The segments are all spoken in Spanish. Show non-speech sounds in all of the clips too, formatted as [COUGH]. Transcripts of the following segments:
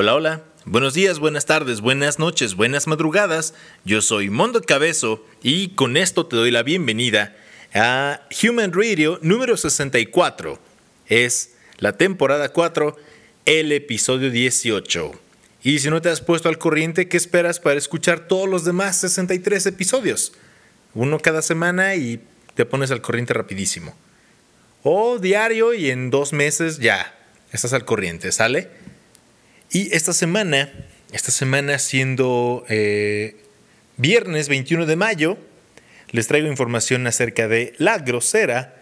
Hola, hola. Buenos días, buenas tardes, buenas noches, buenas madrugadas. Yo soy Mondo Cabezo y con esto te doy la bienvenida a Human Radio número 64. Es la temporada 4, el episodio 18. Y si no te has puesto al corriente, ¿qué esperas para escuchar todos los demás 63 episodios? Uno cada semana y te pones al corriente rapidísimo. O diario y en dos meses ya estás al corriente, ¿sale? Y esta semana, esta semana siendo eh, viernes 21 de mayo, les traigo información acerca de La Grosera,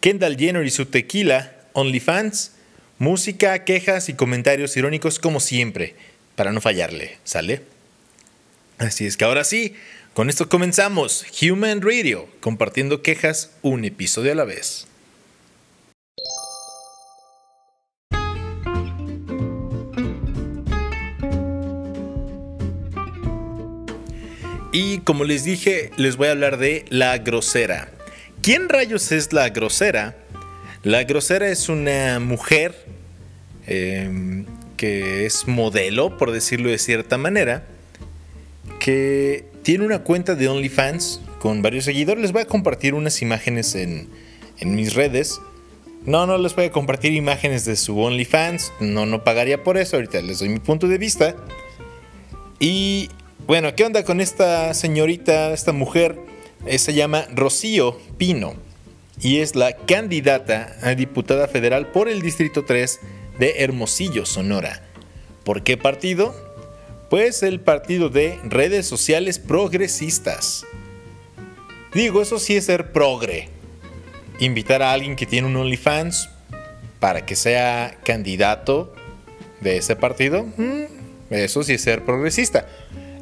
Kendall Jenner y su tequila, OnlyFans, música, quejas y comentarios irónicos como siempre, para no fallarle, ¿sale? Así es que ahora sí, con esto comenzamos Human Radio, compartiendo quejas un episodio a la vez. Y como les dije, les voy a hablar de La Grosera. ¿Quién rayos es La Grosera? La Grosera es una mujer em, que es modelo, por decirlo de cierta manera, que tiene una cuenta de OnlyFans con varios seguidores. Les voy a compartir unas imágenes en, en mis redes. No, no les voy a compartir imágenes de su OnlyFans. No, no pagaría por eso. Ahorita les doy mi punto de vista. Y bueno, ¿qué onda con esta señorita, esta mujer? Eh, se llama Rocío Pino y es la candidata a diputada federal por el Distrito 3 de Hermosillo, Sonora. ¿Por qué partido? Pues el partido de redes sociales progresistas. Digo, eso sí es ser progre. Invitar a alguien que tiene un OnlyFans para que sea candidato de ese partido, mm, eso sí es ser progresista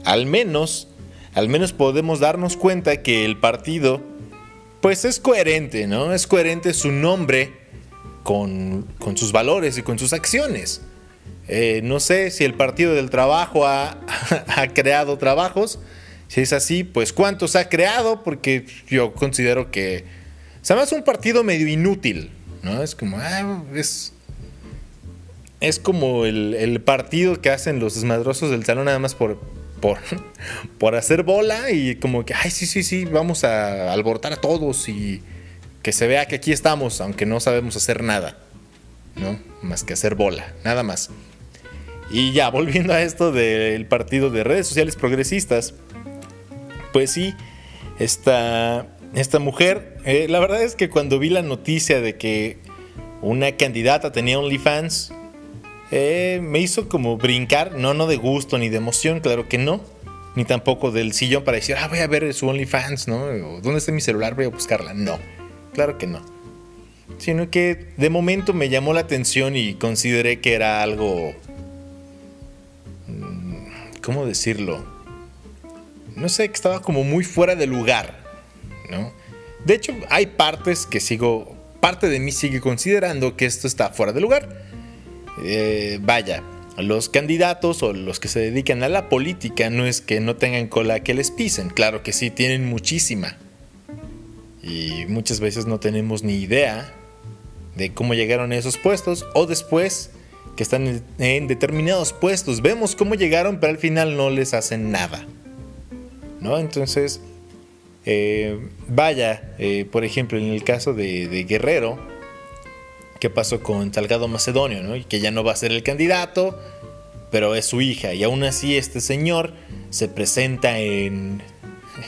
al menos, al menos podemos darnos cuenta que el partido, pues es coherente, ¿no? Es coherente su nombre con, sus valores y con sus acciones. Eh, no sé si el Partido del Trabajo ha, [LAUGHS] creado trabajos. Si es así, pues cuántos ha creado, porque yo considero que se es un partido medio inútil, ¿no? Es como, ah, es, es como el, el, partido que hacen los desmadrosos del salón nada más por, por, por hacer bola y como que, ay, sí, sí, sí, vamos a alborotar a todos y que se vea que aquí estamos, aunque no sabemos hacer nada, ¿no? Más que hacer bola, nada más. Y ya, [LAUGHS] volviendo a esto del partido de redes sociales progresistas, pues sí, esta, esta mujer, eh, la verdad es que cuando vi la noticia de que una candidata tenía OnlyFans, eh, me hizo como brincar, no, no de gusto ni de emoción, claro que no, ni tampoco del sillón para decir, ah, voy a ver su OnlyFans, ¿no? ¿Dónde está mi celular? Voy a buscarla. No, claro que no. Sino que de momento me llamó la atención y consideré que era algo... Mm, ¿Cómo decirlo? No sé, que estaba como muy fuera de lugar, ¿no? De hecho, hay partes que sigo, parte de mí sigue considerando que esto está fuera de lugar eh, vaya, los candidatos o los que se dedican a la política no es que no tengan cola que les pisen, claro que sí, tienen muchísima. Y muchas veces no tenemos ni idea de cómo llegaron a esos puestos o después que están en determinados puestos. Vemos cómo llegaron, pero al final no les hacen nada. ¿No? Entonces, eh, vaya, eh, por ejemplo, en el caso de Guerrero, qué pasó con Salgado Macedonio, ¿no? Que ya no va a ser el candidato, pero es su hija. Y aún así este señor se presenta en,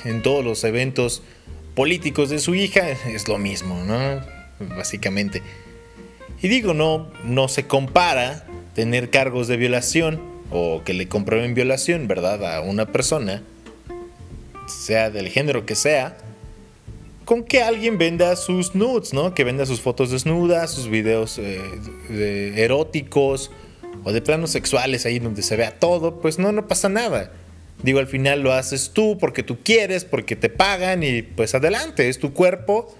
en todos los eventos políticos de su hija. Es lo mismo, ¿no? Básicamente. Y digo, no, no se compara tener cargos de violación o que le comprueben violación, ¿verdad? A una persona, sea del género que sea, con que alguien venda sus nudes, ¿no? Que venda sus fotos desnudas, sus videos eh, eróticos o de planos sexuales ahí donde se vea todo, pues no, no pasa nada. Digo, al final lo haces tú porque tú quieres, porque te pagan y pues adelante, es tu cuerpo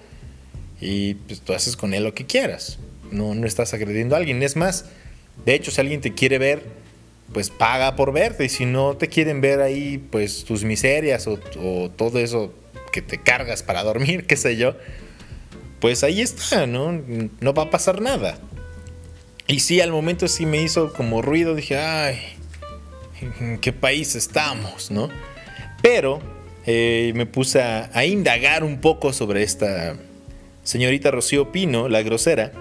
y pues tú haces con él lo que quieras. No, no estás agrediendo a alguien. Es más, de hecho, si alguien te quiere ver, pues paga por verte y si no te quieren ver ahí, pues tus miserias o, o todo eso que te cargas para dormir, qué sé yo, pues ahí está, ¿no? No va a pasar nada. Y sí, al momento sí me hizo como ruido, dije, ay, ¿en qué país estamos, no? Pero eh, me puse a, indagar un poco sobre esta señorita Rocío Pino, la grosera.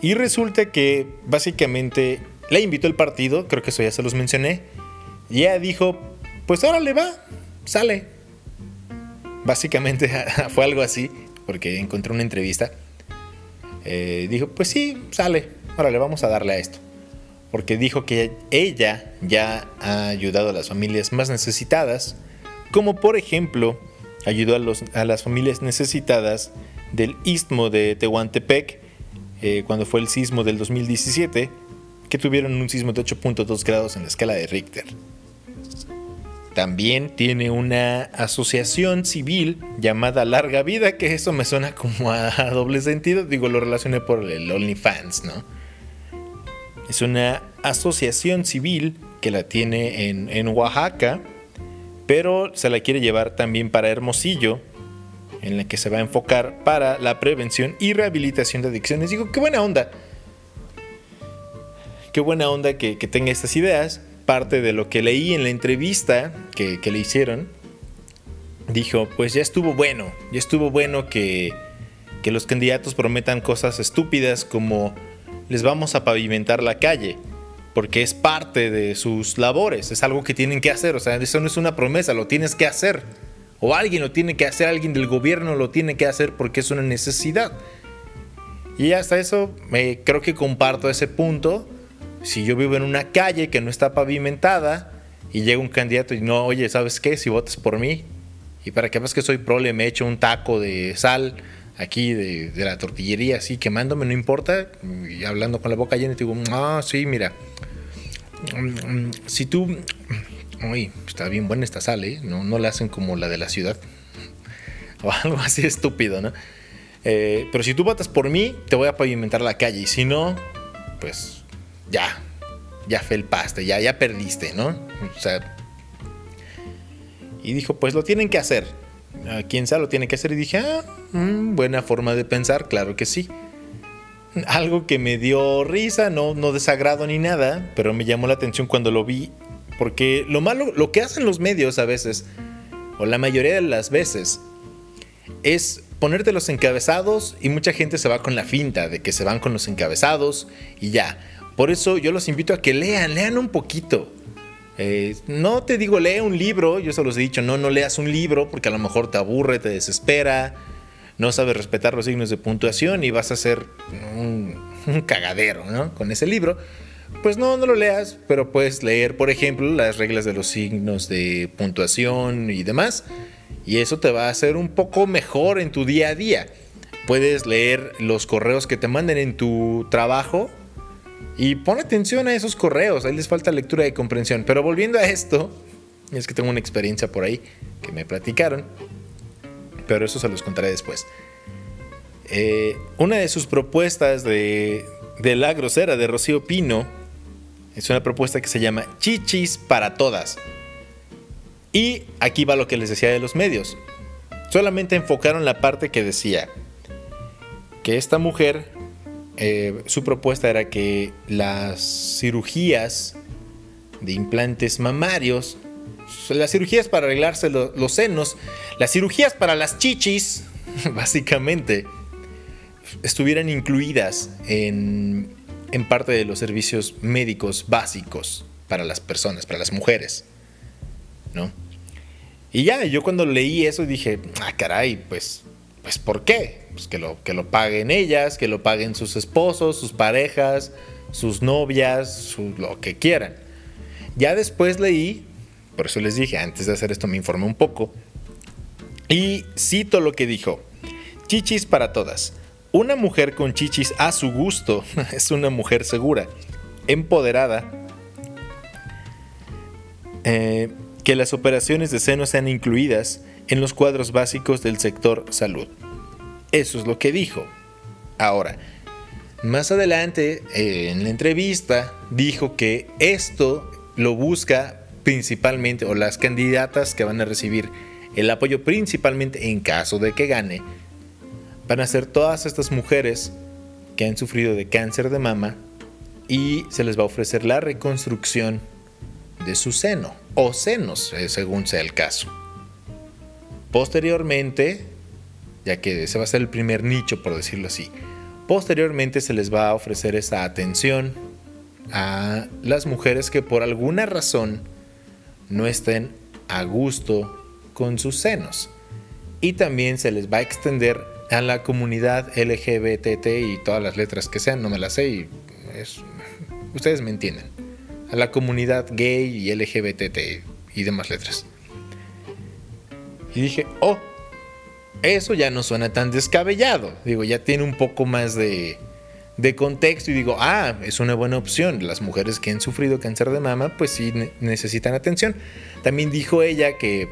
Y resulta que básicamente la invitó el partido, creo que eso ya se los mencioné. Y ella dijo, pues ahora le va, sale. Básicamente [LAUGHS] fue algo así, porque encontré una entrevista. Eh, dijo, pues sí, sale, ahora le vamos a darle a esto. Porque dijo que ella ya ha ayudado a las familias más necesitadas como por ejemplo ayudó a, las familias necesitadas del istmo de Tehuantepec eh, cuando fue el sismo del 2017, que tuvieron un sismo de 8.2 grados en la escala de Richter. También tiene una asociación civil llamada Larga Vida, que eso me suena como a, doble sentido, digo, lo relacioné por el OnlyFans, ¿no? Es una asociación civil que la tiene en, en Oaxaca, pero se la quiere llevar también para Hermosillo, en la que se va a enfocar para la prevención y rehabilitación de adicciones. Digo, qué buena onda. Qué buena onda que, tenga estas ideas. Parte de lo que leí en la entrevista que, le hicieron, dijo, pues ya estuvo bueno, ya estuvo bueno que, que los candidatos prometan cosas estúpidas como les vamos a pavimentar la calle porque es parte de sus labores, es algo que tienen que hacer, o sea, eso no es una promesa, lo tienes que hacer. O alguien lo tiene que hacer, alguien del gobierno lo tiene que hacer porque es una necesidad. Y hasta eso me, creo que comparto ese punto. Si yo vivo en una calle que no está pavimentada y llega un candidato y no, oye, ¿sabes qué? Si votas por mí y para que veas que soy prole, me echo un taco de sal aquí de, la tortillería, así quemándome, no importa. Y hablando con la boca llena, te digo, ah, sí, mira, si tú. Uy, está bien buena esta sal, ¿eh? No, no la hacen como la de la ciudad. [LAUGHS] O algo así estúpido, ¿no? Eh, pero si tú votas por mí, te voy a pavimentar la calle. Y si no, pues ya. Ya felpaste, ya, ya perdiste, ¿no? O sea. Y dijo, pues lo tienen que hacer. A quien sea lo tiene que hacer. Y dije, ah, mm, buena forma de pensar, claro que sí algo que me dio risa, no, no desagrado ni nada, pero me llamó la atención cuando lo vi, porque lo malo, lo que hacen los medios a veces, o la mayoría de las veces, es ponerte los encabezados y mucha gente se va con la finta de que se van con los encabezados y ya. Por eso yo los invito a que lean, lean un poquito. Eh, no te digo lee un libro, yo se los he dicho, no, no leas un libro porque a lo mejor te aburre, te desespera no sabes respetar los signos de puntuación y vas a ser un, cagadero, ¿no? Con ese libro. Pues no, no lo leas, pero puedes leer, por ejemplo, las reglas de los signos de puntuación y demás. Y eso te va a hacer un poco mejor en tu día a día. Puedes leer los correos que te manden en tu trabajo y pon atención a esos correos. Ahí les falta lectura y comprensión. Pero volviendo a esto, es que tengo una experiencia por ahí que me platicaron pero eso se los contaré después. Eh, una de sus propuestas de, de La Grosera de Rocío Pino es una propuesta que se llama Chichis para Todas. Y aquí va lo que les decía de los medios. Solamente enfocaron la parte que decía que esta mujer, eh, su propuesta era que las cirugías de implantes mamarios las cirugías para arreglarse los senos, las cirugías para las chichis, [LAUGHS] básicamente, estuvieran incluidas en, en parte de los servicios médicos básicos para las personas, para las mujeres, ¿no? Y ya, yo cuando leí eso dije, ah, caray, pues, pues ¿por qué? Pues que lo, que lo paguen ellas, que lo paguen sus esposos, sus parejas, sus novias, lo que quieran. Ya después leí por eso les dije, antes de hacer esto me informé un poco. Y cito lo que dijo. Chichis para todas. Una mujer con chichis a su gusto [LAUGHS] es una mujer segura, empoderada, eh, que las operaciones de seno sean incluidas en los cuadros básicos del sector salud. Eso es lo que dijo. Ahora, más adelante, eh, en la entrevista, dijo que esto lo busca principalmente, o las candidatas que van a recibir el apoyo principalmente en caso de que gane, van a ser todas estas mujeres que han sufrido de cáncer de mama y se les va a ofrecer la reconstrucción de su seno o senos, eh, según sea el caso. Posteriormente, ya que ese va a ser el primer nicho, por decirlo así, posteriormente se les va a ofrecer esa atención a las mujeres que por alguna razón no estén a gusto con sus senos. Y también se les va a extender a la comunidad LGBT y todas las letras que sean, no me las sé y ustedes me entienden. A la comunidad gay y LGBT y demás letras. Y dije, oh, eso ya no suena tan descabellado. Digo, ya tiene un poco más de, de contexto y digo, ah, es una buena opción. Las mujeres que han sufrido cáncer de mama, pues sí necesitan atención. También dijo ella que,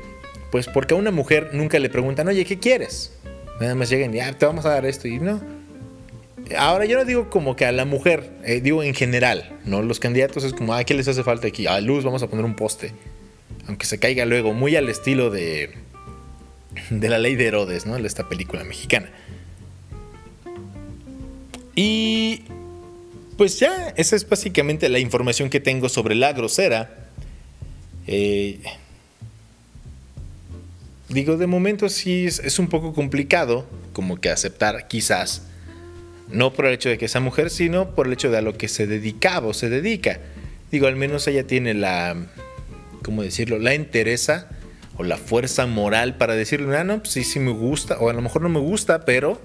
pues porque a una mujer nunca le preguntan, oye, ¿qué quieres? Nada más llegan y, ah, te vamos a dar esto y no. Ahora yo no digo como que a la mujer, eh, digo en general, ¿no? Los candidatos es como, ah, ¿qué les hace falta aquí? A luz vamos a poner un poste. Aunque se caiga luego, muy al estilo de, [LAUGHS] de la ley de Herodes, ¿no? Esta película mexicana. Y pues ya, esa es básicamente la información que tengo sobre la grosera. Eh, digo, de momento sí es, un poco complicado como que aceptar quizás, no por el hecho de que sea mujer, sino por el hecho de a lo que se dedicaba o se dedica. Digo, al menos ella tiene la, ¿cómo decirlo? La interesa o la fuerza moral para decirle, ah, no, pues sí, sí me gusta, o a lo mejor no me gusta, pero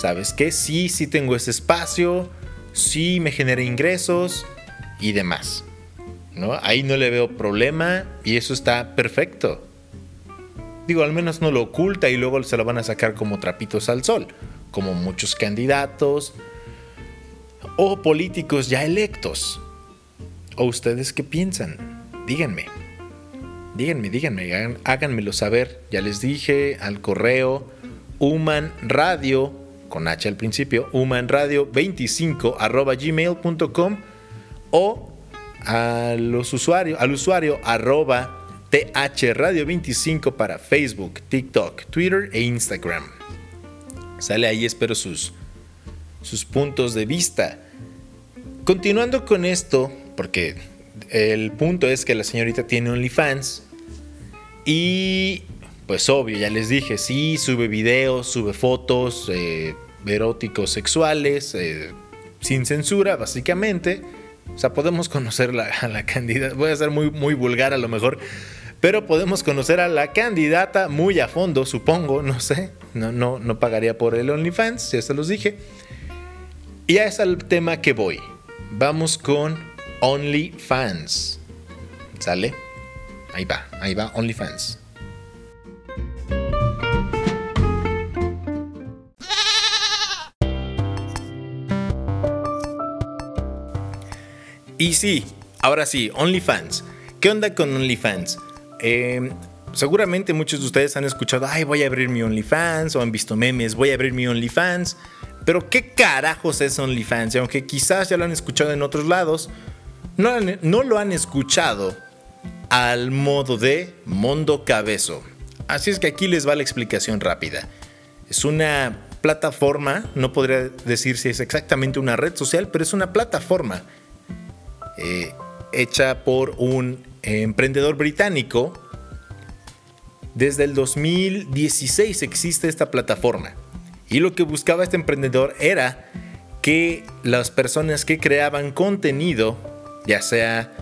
¿Sabes qué? Sí, sí tengo ese espacio, sí me genera ingresos y demás. ¿no? Ahí no le veo problema y eso está perfecto. Digo, al menos no lo oculta y luego se lo van a sacar como trapitos al sol, como muchos candidatos o políticos ya electos. ¿O ustedes qué piensan? Díganme. Díganme, díganme, háganmelo saber. Ya les dije al correo Human Radio con H al principio, humanradio25 arroba gmail.com o a los usuarios, al usuario arroba thradio25 para Facebook, TikTok, Twitter e Instagram. Sale ahí, espero sus, sus puntos de vista. Continuando con esto, porque el punto es que la señorita tiene OnlyFans y pues obvio, ya les dije, sí, sube videos, sube fotos eh, eróticos sexuales, eh, sin censura, básicamente. O sea, podemos conocer a la candidata, voy a ser muy, muy vulgar a lo mejor, pero podemos conocer a la candidata muy a fondo, supongo, no sé. No, no, no pagaría por el OnlyFans, ya se los dije. Y ya es el tema que voy. Vamos con OnlyFans. ¿Sale? Ahí va, ahí va OnlyFans. Y sí, ahora sí, OnlyFans. ¿Qué onda con OnlyFans? Em, seguramente muchos de ustedes han escuchado, ay, voy a abrir mi OnlyFans, o han visto memes, voy a abrir mi OnlyFans. Pero ¿qué carajos es OnlyFans? Y aunque quizás ya lo han escuchado en otros lados, no, lo han escuchado al modo de Mondo Cabezo. Así es que aquí les va la explicación rápida. Es una plataforma, no podría decir si es exactamente una red social, pero es una plataforma eh, hecha por un emprendedor británico. Desde el 2016 existe esta plataforma. Y lo que buscaba este emprendedor era que las personas que creaban contenido, ya sea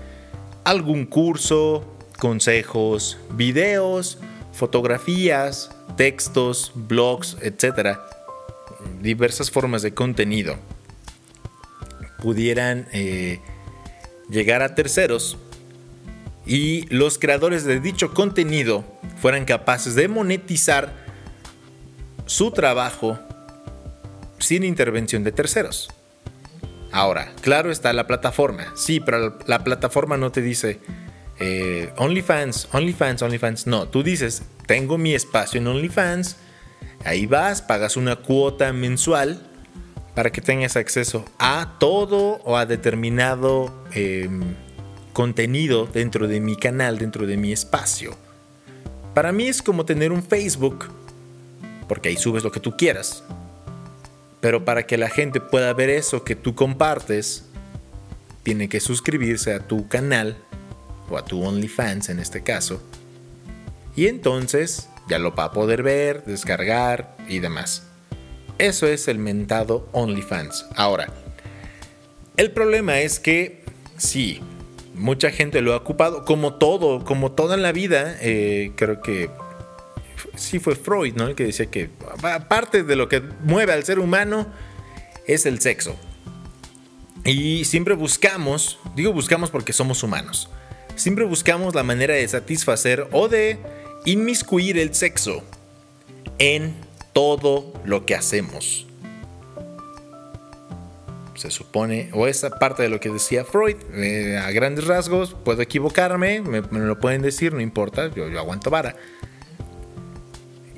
algún curso, consejos, videos, fotografías, textos, blogs, etc., diversas formas de contenido, pudieran eh, llegar a terceros y los creadores de dicho contenido fueran capaces de monetizar su trabajo sin intervención de terceros. Ahora, claro está la plataforma. Sí, pero la plataforma no te dice eh, OnlyFans, OnlyFans, OnlyFans. No, tú dices, tengo mi espacio en OnlyFans. Ahí vas, pagas una cuota mensual para que tengas acceso a todo o a determinado em, contenido dentro de mi canal, dentro de mi espacio. Para mí es como tener un Facebook, porque ahí subes lo que tú quieras. Pero para que la gente pueda ver eso que tú compartes, tiene que suscribirse a tu canal o a tu OnlyFans en este caso. Y entonces ya lo va a poder ver, descargar y demás. Eso es el mentado OnlyFans. Ahora, el problema es que sí, mucha gente lo ha ocupado, como todo, como toda la vida. Eh, creo que sí fue Freud, ¿no? El que decía que parte de lo que mueve al ser humano es el sexo. Y siempre buscamos, digo buscamos porque somos humanos, siempre buscamos la manera de satisfacer o de inmiscuir el sexo en todo lo que hacemos. Se supone, o esa parte de lo que decía Freud, eh, a grandes rasgos, puedo equivocarme, me, lo pueden decir, no importa, yo, yo aguanto vara.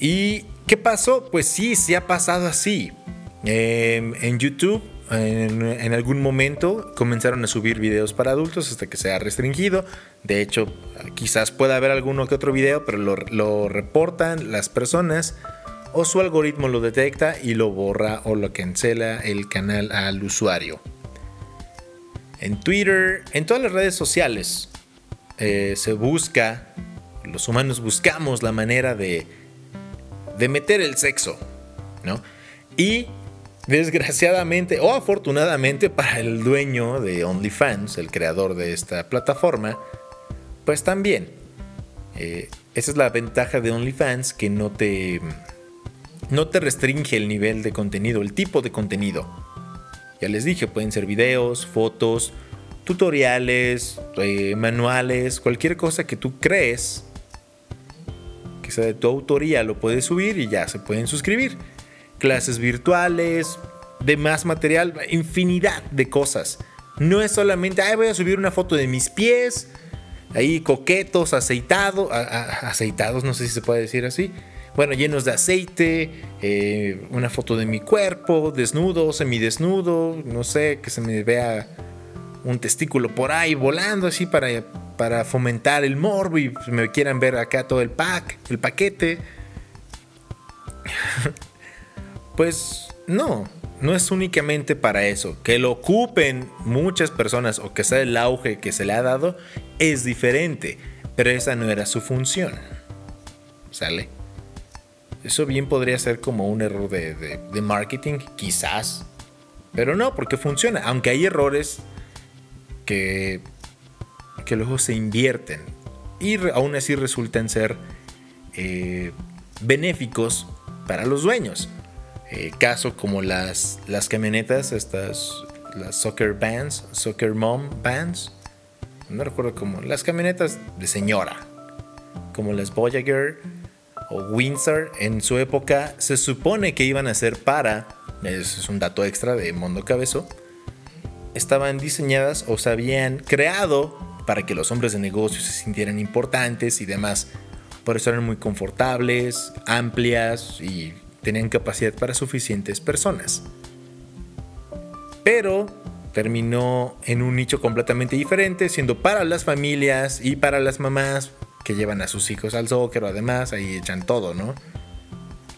¿Y qué pasó? Pues sí, sí ha pasado así. Em, en YouTube, en, algún momento, comenzaron a subir videos para adultos hasta que se ha restringido. De hecho, quizás pueda haber alguno que otro video, pero lo, lo reportan las personas o su algoritmo lo detecta y lo borra o lo cancela el canal al usuario. En Twitter, en todas las redes sociales, eh, se busca, los humanos buscamos la manera de de meter el sexo, ¿no? Y desgraciadamente o afortunadamente para el dueño de OnlyFans, el creador de esta plataforma, pues también. Eh, esa es la ventaja de OnlyFans que no te, no te restringe el nivel de contenido, el tipo de contenido. Ya les dije, pueden ser videos, fotos, tutoriales, eh, manuales, cualquier cosa que tú crees sea de tu autoría lo puedes subir y ya se pueden suscribir. Clases virtuales, demás material, infinidad de cosas. No es solamente, ay, voy a subir una foto de mis pies, ahí coquetos, aceitados, aceitados, no sé si se puede decir así. Bueno, llenos de aceite, eh, una foto de mi cuerpo, desnudo, semidesnudo, no sé, que se me vea un testículo por ahí volando así para para fomentar el morbo y me quieran ver acá todo el pack, el paquete. [LAUGHS] pues no, no es únicamente para eso. Que lo ocupen muchas personas o que sea el auge que se le ha dado es diferente, pero esa no era su función. ¿Sale? Eso bien podría ser como un error de, de marketing, quizás. Pero no, porque funciona. Aunque hay errores que que luego se invierten y aún así resultan ser eh, benéficos para los dueños. Eh, caso como las, camionetas, estas, las soccer bands, soccer mom bands, no recuerdo cómo, las camionetas de señora, como las Voyager o Windsor, en su época se supone que iban a ser para, es un dato extra de Mundo Cabezo, estaban diseñadas o se habían creado para que los hombres de negocio se sintieran importantes y demás. Por eso eran muy confortables, amplias y tenían capacidad para suficientes personas. Pero terminó en un nicho completamente diferente, siendo para las familias y para las mamás que llevan a sus hijos al soccer además ahí echan todo, ¿no?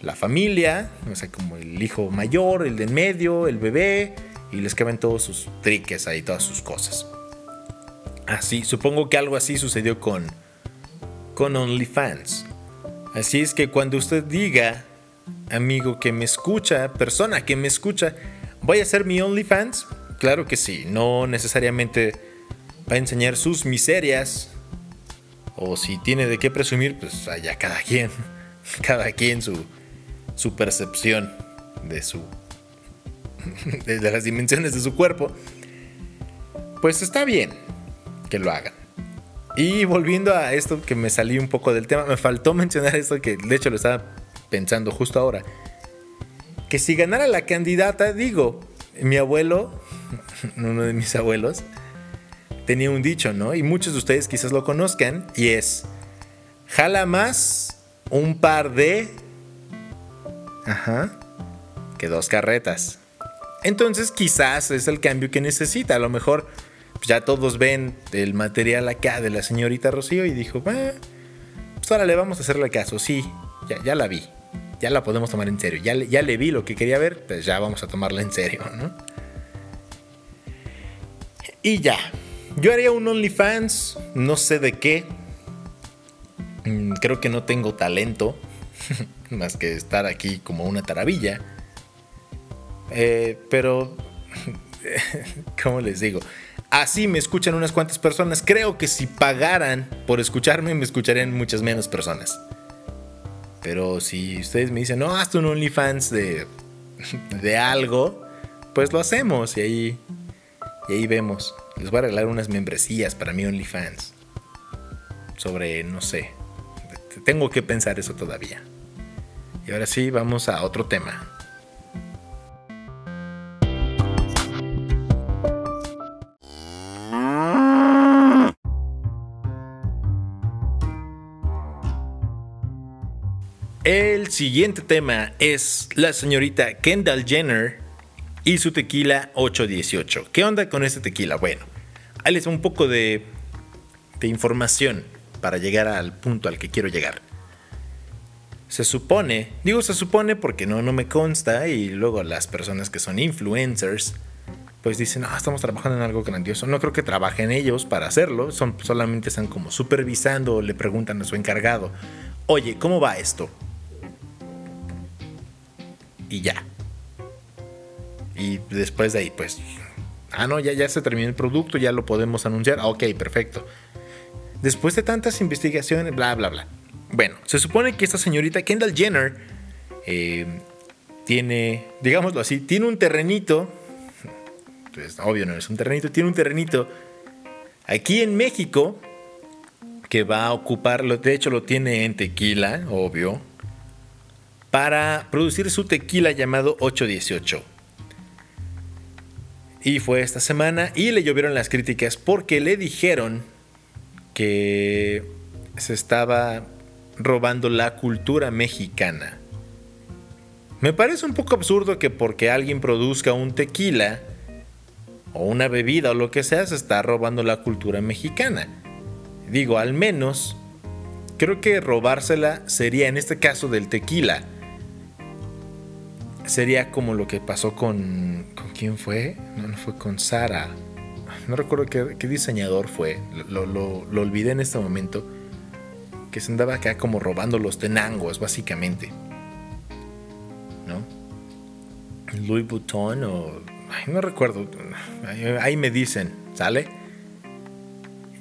La familia, o sea, como el hijo mayor, el del medio, el bebé, y les caben todos sus triques ahí, todas sus cosas. Así, supongo que algo así sucedió con, con OnlyFans. Así es que cuando usted diga, amigo que me escucha, persona que me escucha, voy a hacer mi OnlyFans, claro que sí, no necesariamente va a enseñar sus miserias, o si tiene de qué presumir, pues allá cada quien, [LAUGHS] cada quien su, su percepción de su [LAUGHS] de las dimensiones de su cuerpo. Pues está bien, que lo hagan. Y volviendo a esto que me salí un poco del tema, me faltó [LAUGHS] mencionar esto que de hecho lo estaba pensando justo ahora. Que si ganara la candidata, digo, mi abuelo, [LAUGHS] uno de mis abuelos, tenía un dicho, ¿no? Y muchos de ustedes quizás lo conozcan, y es, jala más un par de... Ajá. Que dos carretas. Entonces quizás es el cambio que necesita. A lo mejor ya todos ven el material acá de la señorita Rocío y dijo, pues ahora le vamos a hacerle caso, sí, ya, la vi. ya la podemos tomar en serio. Ya, ya le vi lo que quería ver, pues ya vamos a tomarla en serio, ¿no? Y ya. Yo haría un OnlyFans, no sé de qué. Mm, creo que no tengo talento, [LAUGHS] más que estar aquí como una taravilla. Eh, pero, [LAUGHS] ¿cómo les digo? Así me escuchan unas cuantas personas. Creo que si pagaran por escucharme, me escucharían muchas menos personas. Pero si ustedes me dicen, no, hazte un OnlyFans de, de algo, pues lo hacemos y ahí, y ahí vemos. Les voy a regalar unas membresías para mi OnlyFans. Sobre, no sé. Tengo que pensar eso todavía. Y ahora sí, vamos a otro tema. El siguiente tema es la señorita Kendall Jenner y su tequila 818. ¿Qué onda con este tequila? Bueno, ahí les un poco de, de información para llegar al punto al que quiero llegar. Se supone, digo se supone porque no, no me consta y luego las personas que son influencers pues dicen, ah, estamos trabajando en algo grandioso. No creo que trabajen ellos para hacerlo, son, solamente están como supervisando, le preguntan a su encargado, oye, ¿cómo va esto? Y ya. Y después de ahí, pues, ah, no, ya, ya se terminó el producto, ya lo podemos anunciar. Ah, ok, perfecto. Después de tantas investigaciones, bla, bla, bla. Bueno, se supone que esta señorita Kendall Jenner eh, tiene, digámoslo así, tiene un terrenito. Pues obvio no es un terrenito, tiene un terrenito aquí en México que va a ocuparlo. De hecho, lo tiene en tequila, obvio para producir su tequila llamado 818. Y fue esta semana y le llovieron las críticas porque le dijeron que se estaba robando la cultura mexicana. Me parece un poco absurdo que porque alguien produzca un tequila o una bebida o lo que sea, se está robando la cultura mexicana. Digo, al menos, creo que robársela sería en este caso del tequila sería como lo que pasó con. ¿Con quién fue? No, no fue con Sara. No recuerdo qué, diseñador fue. Lo, olvidé en este momento. Que se andaba acá como robando los tenangos, básicamente. ¿No? Louis Vuitton o. no recuerdo. ahí me dicen, ¿sale?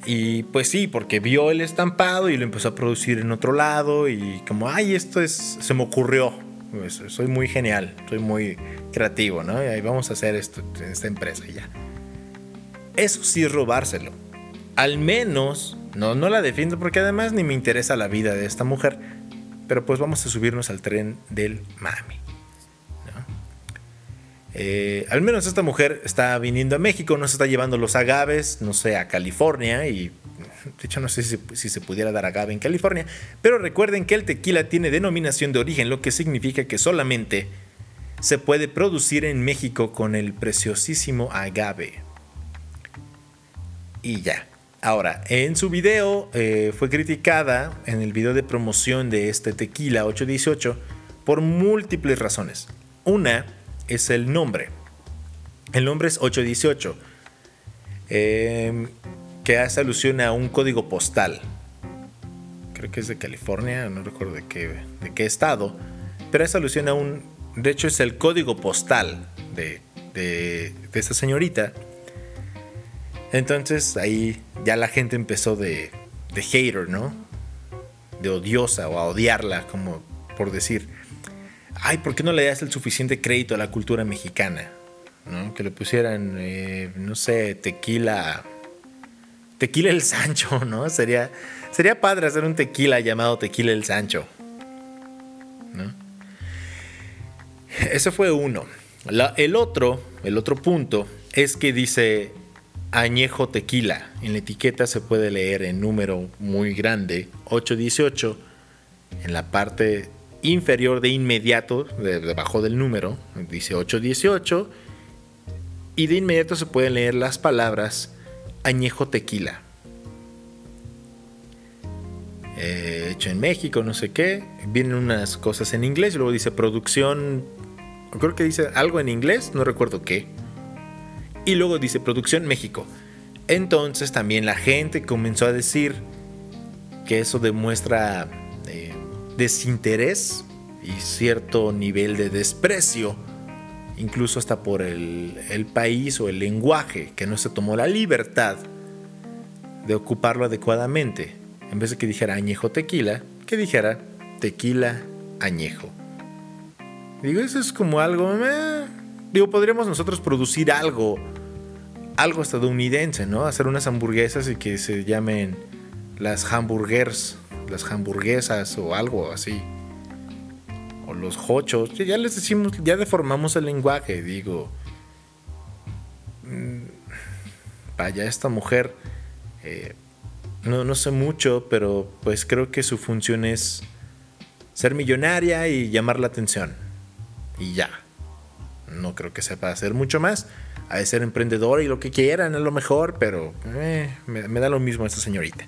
Y pues sí, porque vio el estampado y lo empezó a producir en otro lado. Y como, ay, esto es. Se me ocurrió pues, soy muy genial, soy muy creativo, ¿no? Y ahí vamos a hacer esto esta empresa y ya. Eso sí robárselo. Al menos, no, no la defiendo porque además ni me interesa la vida de esta mujer, pero pues vamos a subirnos al tren del mami. Eh, al menos esta mujer está viniendo a México, no se está llevando los agaves, no sé, a California y de hecho, no sé si, se pudiera dar agave en California. Pero recuerden que el tequila tiene denominación de origen, lo que significa que solamente se puede producir en México con el preciosísimo agave. Y ya. Ahora, en su video eh, fue criticada, en el video de promoción de este tequila 818, por múltiples razones. Una es el nombre. El nombre es 818. Eh, que hace alusión a un código postal. Creo que es de California, no recuerdo de qué, de qué estado, pero hace alusión a un, de hecho es el código postal de, de, de esta señorita. Entonces ahí ya la gente empezó de, de hater, ¿no? De odiosa o a odiarla, como por decir, ay, ¿por qué no le das el suficiente crédito a la cultura mexicana? ¿No? Que le pusieran, eh, no sé, tequila Tequila el Sancho, [LAUGHS] ¿no? Sería, sería padre hacer un tequila llamado Tequila el Sancho. ¿no? Ese fue uno. el otro, el otro punto es que dice añejo tequila. En la etiqueta se puede leer en número muy grande, 818, en la parte inferior de inmediato, debajo del número, dice 818, y de inmediato se pueden leer las palabras añejo tequila. eh, hecho en México, no sé qué. Vienen unas cosas en inglés luego dice producción, creo que dice algo en inglés, no recuerdo qué. Y luego dice producción México. Entonces también la gente comenzó a decir que eso demuestra eh, desinterés y cierto nivel de desprecio, incluso hasta por el, país o el lenguaje, que no se tomó la libertad de ocuparlo adecuadamente. En vez de que dijera añejo tequila, que dijera tequila añejo. Digo, eso es como algo... Eh, digo, podríamos nosotros producir algo, algo estadounidense, ¿no? Hacer unas hamburguesas y que se llamen las hamburgers, las hamburguesas o algo así. Los hochos. Ya les decimos, ya deformamos el lenguaje, digo. Mm, vaya, esta mujer eh, no, no sé mucho, pero pues creo que su función es ser millonaria y llamar la atención. Y ya. No creo que sepa hacer mucho más. Ha de ser emprendedora y lo que quieran, es lo mejor, pero eh, me, da lo mismo esta señorita.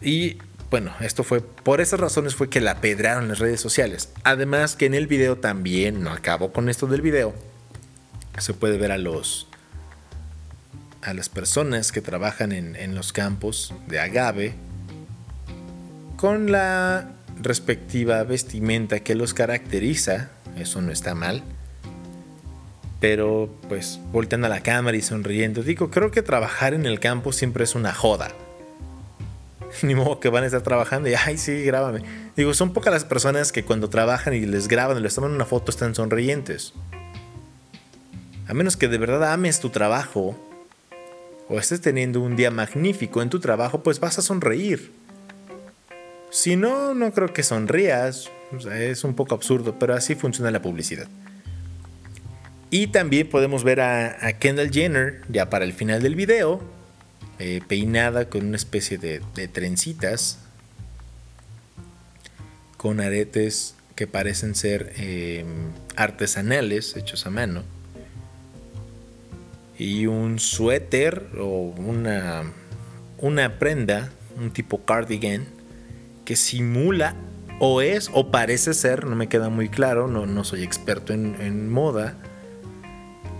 Y bueno, esto fue, por esas razones fue que la pedraron en las redes sociales. Además que en el video también, no acabo con esto del video, se puede ver a los a las personas que trabajan en, los campos de agave con la respectiva vestimenta que los caracteriza, eso no está mal, pero pues volteando a la cámara y sonriendo, digo, creo que trabajar en el campo siempre es una joda. [LAUGHS] Ni modo que van a estar trabajando y, ay, sí, grábame. Digo, son pocas las personas que cuando trabajan y les graban y les toman una foto están sonrientes. A menos que de verdad ames tu trabajo o estés teniendo un día magnífico en tu trabajo, pues vas a sonreír. Si no, no creo que sonrías. es un poco absurdo, pero así funciona la publicidad. Y también podemos ver a, Kendall Jenner, ya para el final del video, eh, peinada con una especie de, trencitas, con aretes que parecen ser em, artesanales, hechos a mano y un suéter o una, una prenda, un tipo cardigan, que simula o es o parece ser, no me queda muy claro, no, no soy experto en, moda,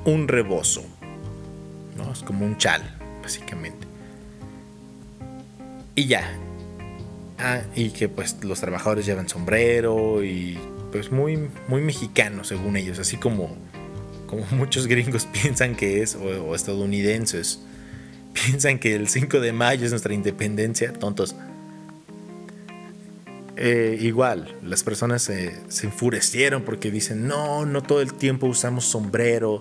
un rebozo. ¿no? Es como un chal, básicamente. Y ya. Ah, y que pues los trabajadores llevan sombrero y pues muy, muy mexicano según ellos, así como como [LAUGHS] muchos gringos [LAUGHS] piensan que es, o, estadounidenses, [LAUGHS] piensan que el 5 de mayo es nuestra independencia, tontos. Eh, igual, las personas se enfurecieron porque dicen, no, no todo el tiempo usamos sombrero,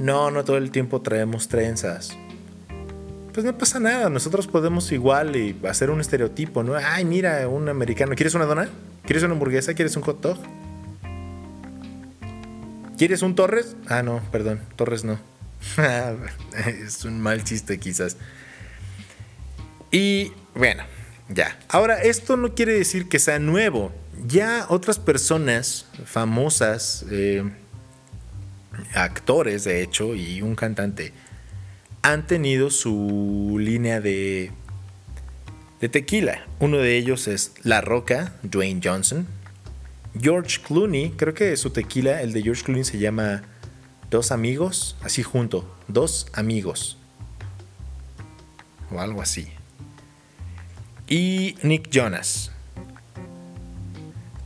no, no todo el tiempo traemos trenzas. Pues no pasa nada, nosotros podemos igual y hacer un estereotipo, ¿no? Ay, mira, un americano, ¿quieres una dona? ¿Quieres una hamburguesa? ¿Quieres un hot dog? ¿Quieres un Torres? Ah, no, perdón, Torres no. [LAUGHS] es un mal chiste quizás. Y bueno, ya. Ahora, esto no quiere decir que sea nuevo. Ya otras personas famosas, eh, actores de hecho, y un cantante, han tenido su línea de, de tequila. Uno de ellos es La Roca, Dwayne Johnson, George Clooney, creo que su tequila, el de George Clooney se llama Dos Amigos, así junto, Dos Amigos. O algo así. Y Nick Jonas.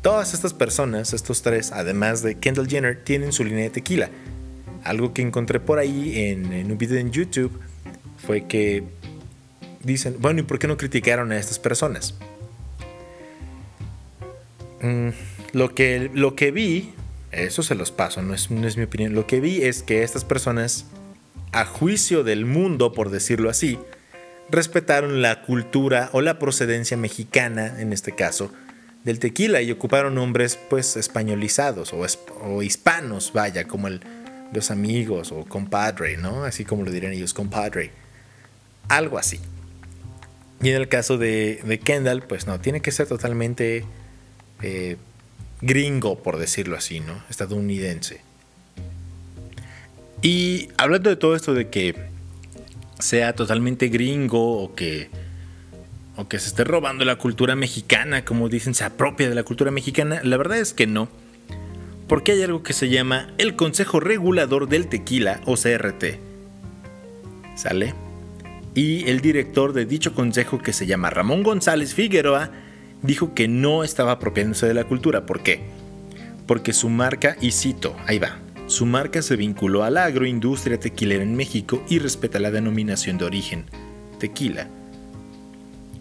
Todas estas personas, estos tres, además de Kendall Jenner, tienen su línea de tequila. Algo que encontré por ahí en, un video en YouTube fue que dicen, bueno, ¿y por qué no criticaron a estas personas? Mm, lo que, lo que vi, eso se los paso, no es, no es mi opinión, lo que vi es que estas personas, a juicio del mundo, por decirlo así, respetaron la cultura o la procedencia mexicana, en este caso, del tequila y ocuparon nombres pues españolizados o, o hispanos, vaya, como el, los amigos o compadre, ¿no? Así como lo dirían ellos, compadre. Algo así. Y en el caso de, de Kendall, pues no, tiene que ser totalmente eh, gringo, por decirlo así, ¿no? Estadounidense. Y hablando de todo esto de que sea totalmente gringo o que o que se esté robando la cultura mexicana, como dicen, se apropia de la cultura mexicana. La verdad es que no. Porque hay algo que se llama el Consejo Regulador del Tequila o CRT. ¿Sale? Y el director de dicho consejo, que se llama Ramón González Figueroa, dijo que no estaba apropiándose de la cultura. ¿Por qué? Porque su marca, y cito, ahí va, su marca se vinculó a la agroindustria tequilera en México y respeta la denominación de origen, tequila.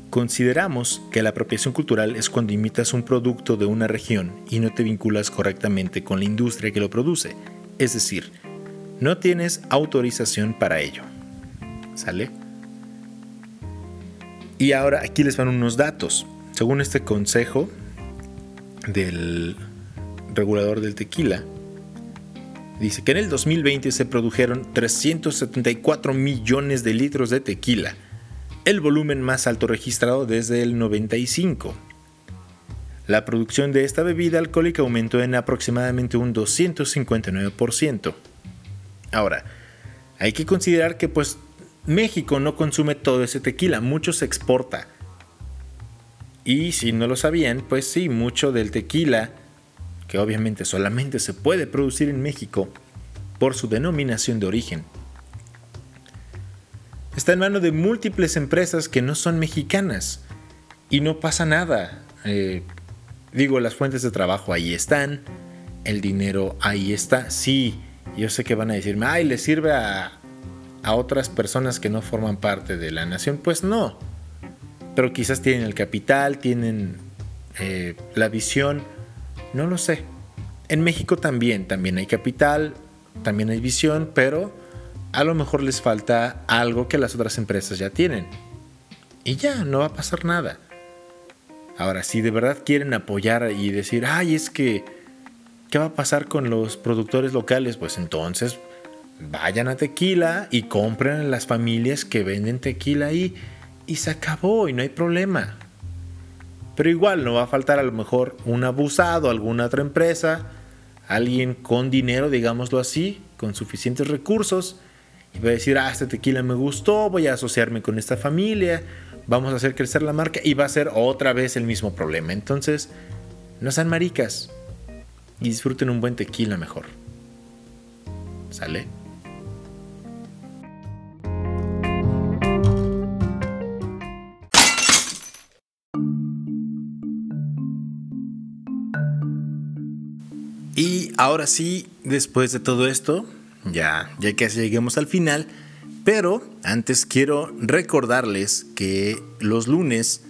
Consideramos que la apropiación cultural es cuando imitas un producto de una región y no te vinculas correctamente con la industria que lo produce, es decir, no tienes autorización para ello. ¿Sale? Y ahora aquí les van unos datos. Según este consejo del regulador del tequila, Dice que en el 2020 se produjeron 374 millones de litros de tequila, el volumen más alto registrado desde el 95. La producción de esta bebida alcohólica aumentó en aproximadamente un 259%. Ahora, hay que considerar que pues México no consume todo ese tequila, mucho se exporta. Y si no lo sabían, pues sí, mucho del tequila que obviamente solamente se puede producir en México por su denominación de origen. Está en manos de múltiples empresas que no son mexicanas y no pasa nada. Eh, digo, las fuentes de trabajo ahí están, el dinero ahí está. Sí, yo sé que van a decirme, ay, le sirve a, otras personas que no forman parte de la nación. Pues no, pero quizás tienen el capital, tienen eh, la visión no lo sé. En México también, también hay capital, también hay visión, pero a lo mejor les falta algo que las otras empresas ya tienen. Y ya, no va a pasar nada. Ahora, si de verdad quieren apoyar y decir, ay, es que, ¿qué va a pasar con los productores locales? Pues entonces vayan a tequila y compren a las familias que venden tequila ahí y se acabó y no hay problema. Pero igual no va a faltar a lo mejor un abusado, alguna otra empresa, alguien con dinero, digámoslo así, con suficientes recursos, y va a decir, ah, este tequila me gustó, voy a asociarme con esta familia, vamos a hacer crecer la marca y va a ser otra vez el mismo problema. Entonces, no sean maricas y disfruten un buen tequila mejor. ¿Sale? ahora sí, después de todo esto, ya, ya casi lleguemos al final, pero antes quiero recordarles que los lunes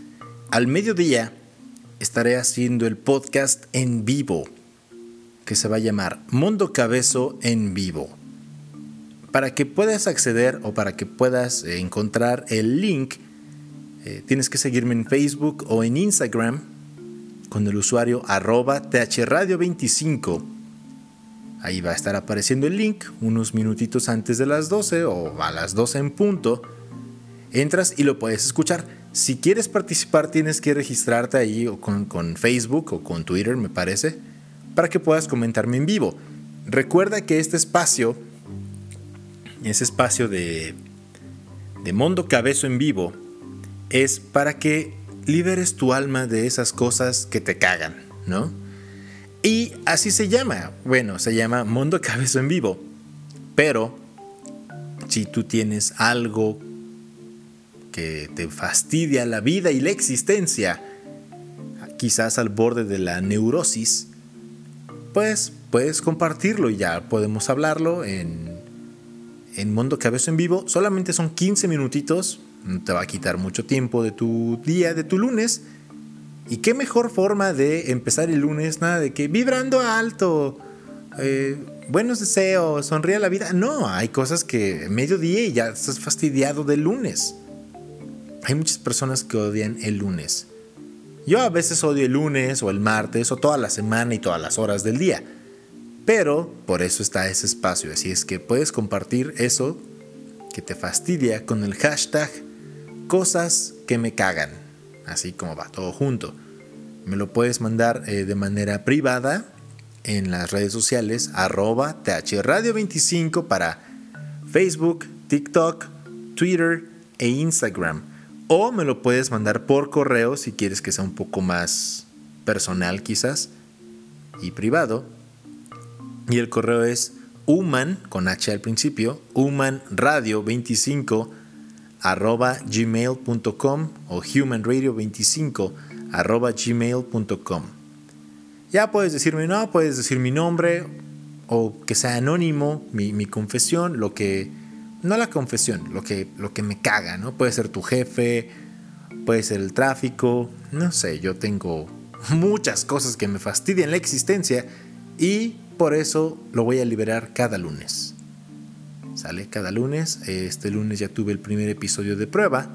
al mediodía estaré haciendo el podcast en vivo, que se va a llamar Mundo Cabezo en vivo. Para que puedas acceder o para que puedas eh, encontrar el link, eh, tienes que seguirme en Facebook o en Instagram con el usuario arroba thradio25 Ahí va a estar apareciendo el link unos minutitos antes de las 12 o a las 12 en punto. Entras y lo puedes escuchar. Si quieres participar tienes que registrarte ahí o con, Facebook o con Twitter me parece para que puedas comentarme en vivo. Recuerda que este espacio, ese espacio de, de Mundo Cabezo en vivo, es para que liberes tu alma de esas cosas que te cagan, ¿no? Y así se llama. Bueno, se llama Mundo Cabezo en Vivo. Pero si tú tienes algo que te fastidia la vida y la existencia, quizás al borde de la neurosis, pues puedes compartirlo y ya podemos hablarlo en, en Mundo Cabezo en Vivo. Solamente son 15 minutitos, no te va a quitar mucho tiempo de tu día, de tu lunes y qué mejor forma de empezar el lunes, nada de que vibrando alto, eh, buenos deseos, sonríe la vida. No, hay cosas que mediodía y ya estás fastidiado del lunes. Hay muchas personas que odian el lunes. Yo a veces odio el lunes o el martes o toda la semana y todas las horas del día. Pero por eso está ese espacio. Así es que puedes compartir eso que te fastidia con el hashtag cosas que me cagan así como va todo junto. Me lo puedes mandar eh, de manera privada en las redes sociales arroba thradio25 para Facebook, TikTok, Twitter e Instagram. O me lo puedes mandar por correo si quieres que sea un poco más personal quizás y privado. Y el correo es human, con H al principio, humanradio25 arroba gmail.com o humanradio25 arroba gmail.com. Ya puedes decirme, no, puedes decir mi nombre o que sea anónimo, mi, confesión, lo que, no la confesión, lo que, lo que me caga, ¿no? Puede ser tu jefe, puede ser el tráfico, no sé, yo tengo muchas cosas que me fastidian la existencia y por eso lo voy a liberar cada lunes. ¿Sale? Cada lunes. Este lunes ya tuve el primer episodio de prueba.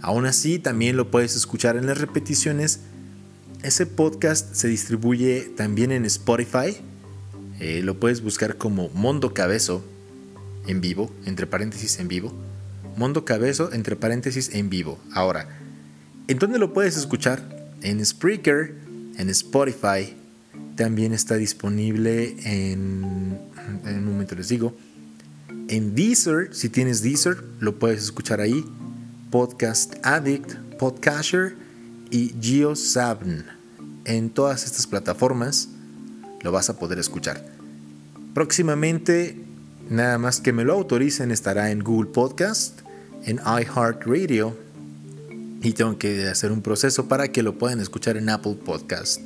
Aún así, también lo puedes escuchar en las repeticiones ese podcast se distribuye también en Spotify. Eh, lo puedes buscar como Mondo Cabezo en vivo, entre paréntesis en vivo. Mondo Cabezo, entre paréntesis en vivo. Ahora, ¿en dónde lo puedes escuchar? En Spreaker, en Spotify. También está disponible en. En un momento les digo. En Deezer, si tienes Deezer, lo puedes escuchar ahí. Podcast Addict, Podcasher y GeoSabn. En todas estas plataformas lo vas a poder escuchar. Próximamente, nada más que me lo autoricen, estará en Google Podcast, en iHeartRadio y tengo que hacer un proceso para que lo puedan escuchar en Apple Podcast.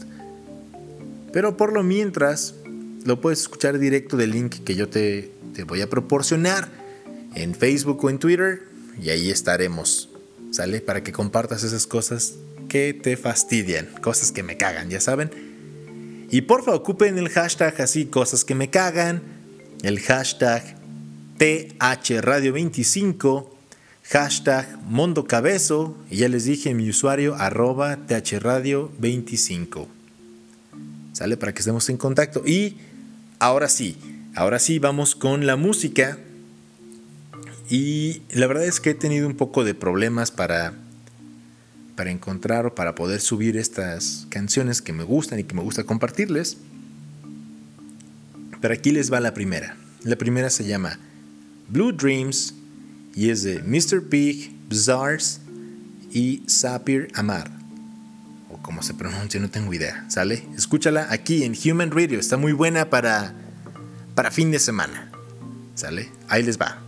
Pero por lo mientras, lo puedes escuchar directo del link que yo te, te voy a proporcionar en Facebook o en Twitter y ahí estaremos. ¿Sale? Para que compartas esas cosas que te fastidian, cosas que me cagan, ya saben. Y porfa, ocupen el hashtag así, cosas que me cagan, el hashtag THRadio25, hashtag Mondo Cabezo, y ya les dije mi usuario arroba THRadio25. ¿Sale? Para que estemos en contacto. Y ahora sí, ahora sí vamos con la música. Y la verdad es que he tenido un poco de problemas para para encontrar o para poder subir estas canciones que me gustan y que me gusta compartirles. Pero aquí les va la primera. La primera se llama Blue Dreams y es de Mr. Pig, Bizarres y Sapir Amar. O como se pronuncia, no tengo idea. ¿Sale? Escúchala aquí en Human Radio. Está muy buena para, para fin de semana. ¿Sale? Ahí les va.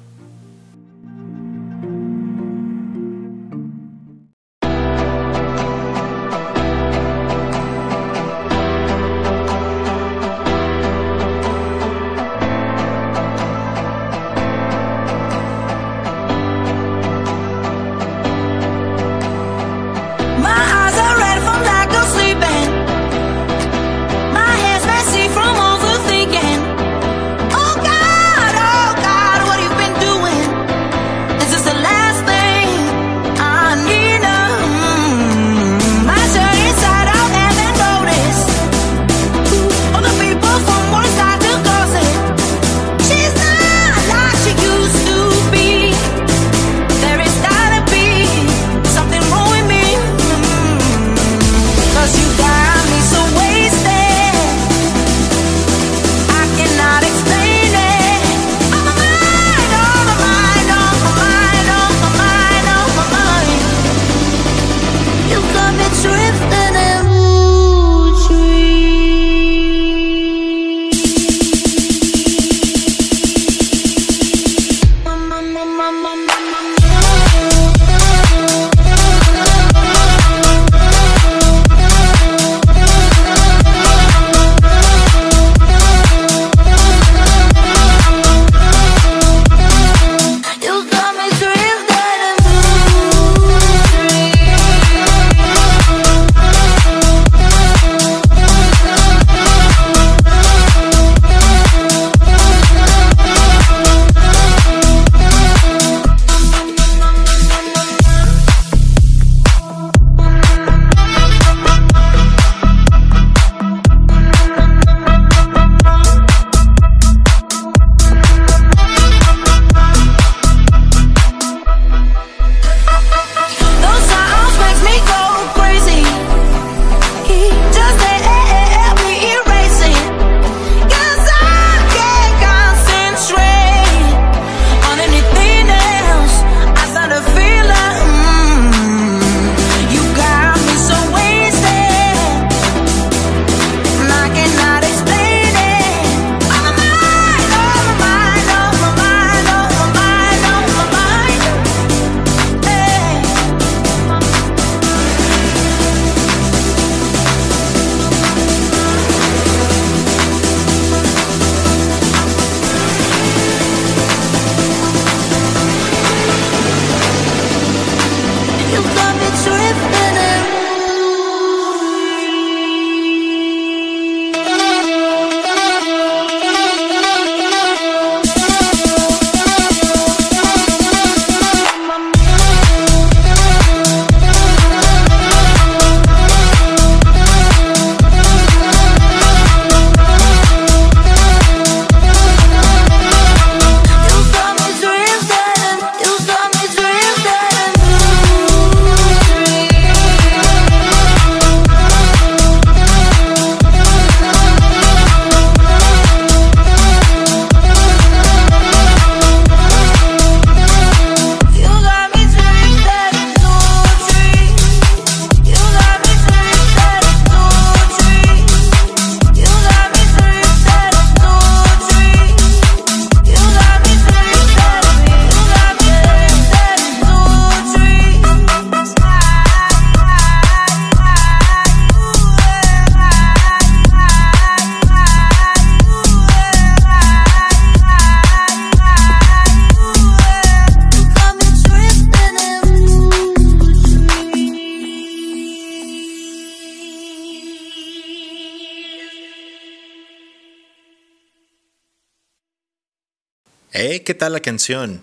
Eh, ¿qué tal la canción?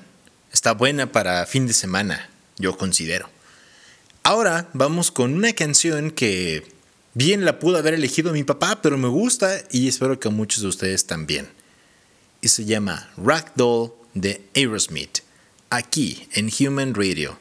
Está buena para fin de semana, yo considero. Ahora vamos con una canción que bien la pudo haber elegido mi papá, pero me gusta y espero que a muchos de ustedes también. Y se llama Ragdoll de Aerosmith, aquí en Human Radio.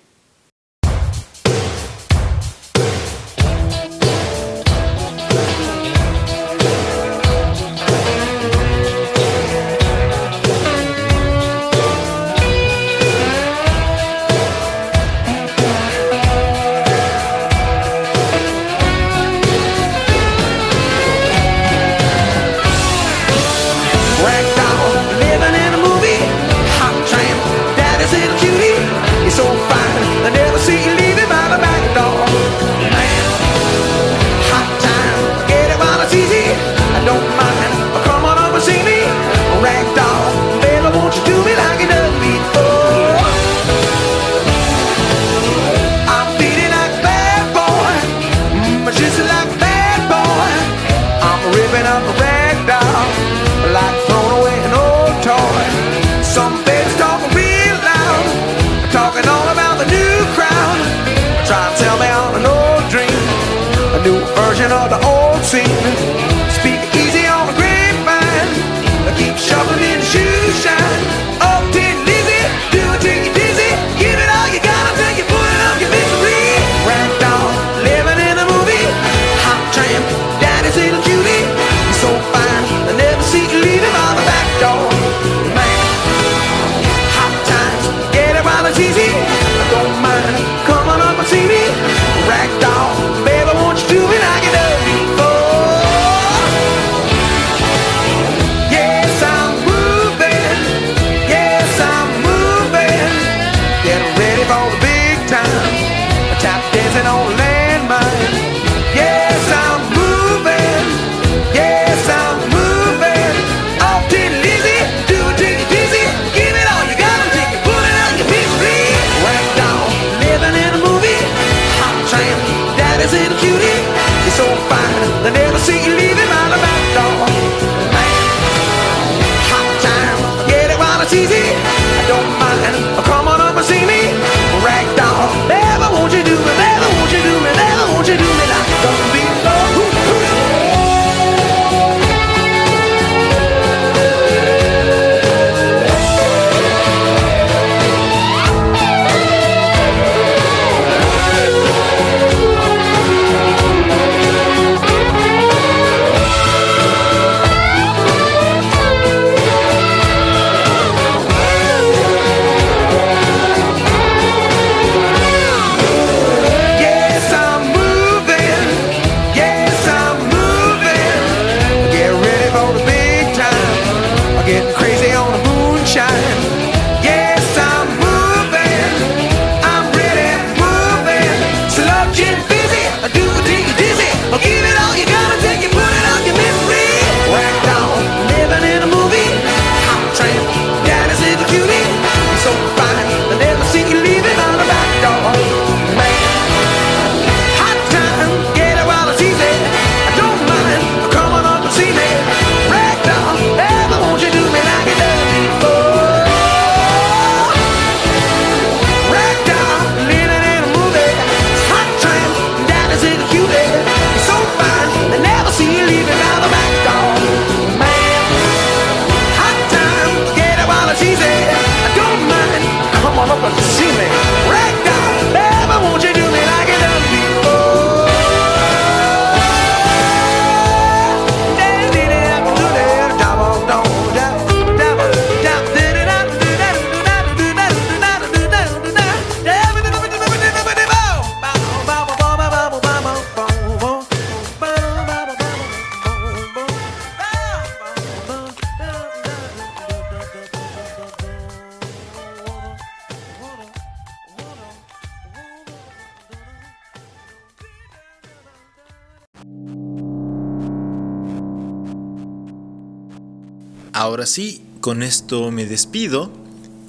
Ahora sí, con esto me despido,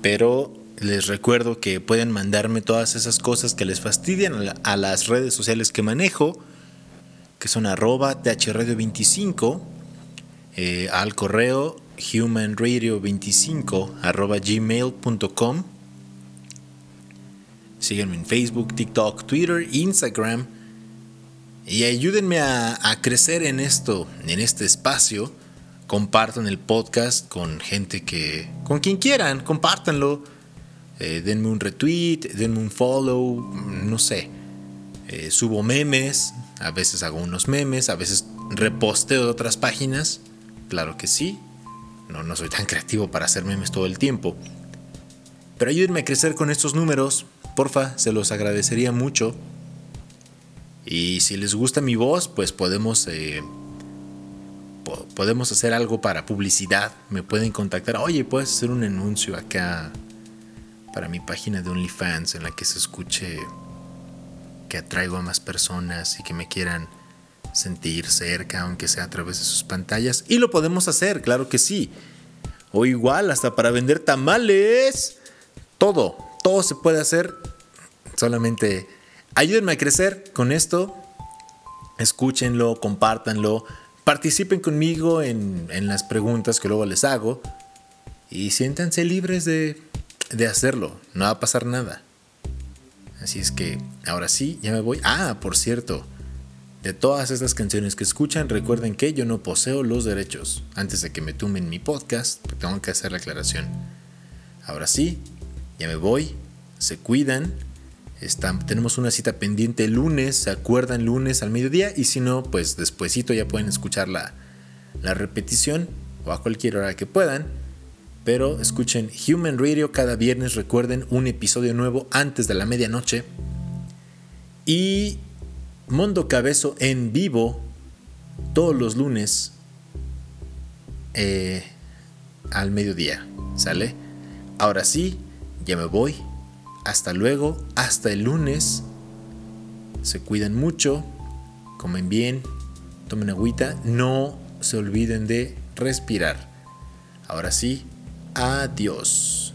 pero les recuerdo que pueden mandarme todas esas cosas que les fastidian a las redes sociales que manejo, que son arroba thradio25, eh, al correo humanradio25 arroba gmail.com. Síganme en Facebook, TikTok, Twitter, Instagram. Y ayúdenme a, crecer en esto, en este espacio. Compartan el podcast con gente que. con quien quieran, compártanlo. Eh, denme un retweet, denme un follow, no sé. Eh, subo memes, a veces hago unos memes, a veces reposteo de otras páginas. Claro que sí. No, no soy tan creativo para hacer memes todo el tiempo. Pero ayúdenme a crecer con estos números. Porfa, se los agradecería mucho. Y si les gusta mi voz, pues podemos, eh, podemos hacer algo para publicidad. Me pueden contactar. Oye, puedes hacer un anuncio acá para mi página de OnlyFans en la que se escuche que atraigo a más personas y que me quieran sentir cerca, aunque sea a través de sus pantallas. Y lo podemos hacer, claro que sí. O igual, hasta para vender tamales. Todo, todo se puede hacer. Solamente ayúdenme a crecer con esto. Escúchenlo, compártanlo. Participen conmigo en, en las preguntas que luego les hago. Y siéntanse libres de, de hacerlo. No va a pasar nada. Así es que ahora sí, ya me voy. Ah, por cierto. De todas estas canciones que escuchan, recuerden que yo no poseo los derechos. Antes de que me tumben mi podcast, tengo que hacer la aclaración. Ahora sí, ya me voy. Se cuidan. Tenemos una cita pendiente lunes. ¿Se acuerdan lunes al mediodía? Y si no, pues despuesito ya pueden escuchar la, la repetición o a cualquier hora que puedan. Pero escuchen Human Radio cada viernes. Recuerden un episodio nuevo antes de la medianoche. Y Mondo Cabezo en vivo todos los lunes eh, al mediodía. ¿Sale? Ahora sí, ya me voy. Hasta luego, hasta el lunes. Se cuidan mucho, comen bien, tomen agüita, no se olviden de respirar. Ahora sí, adiós.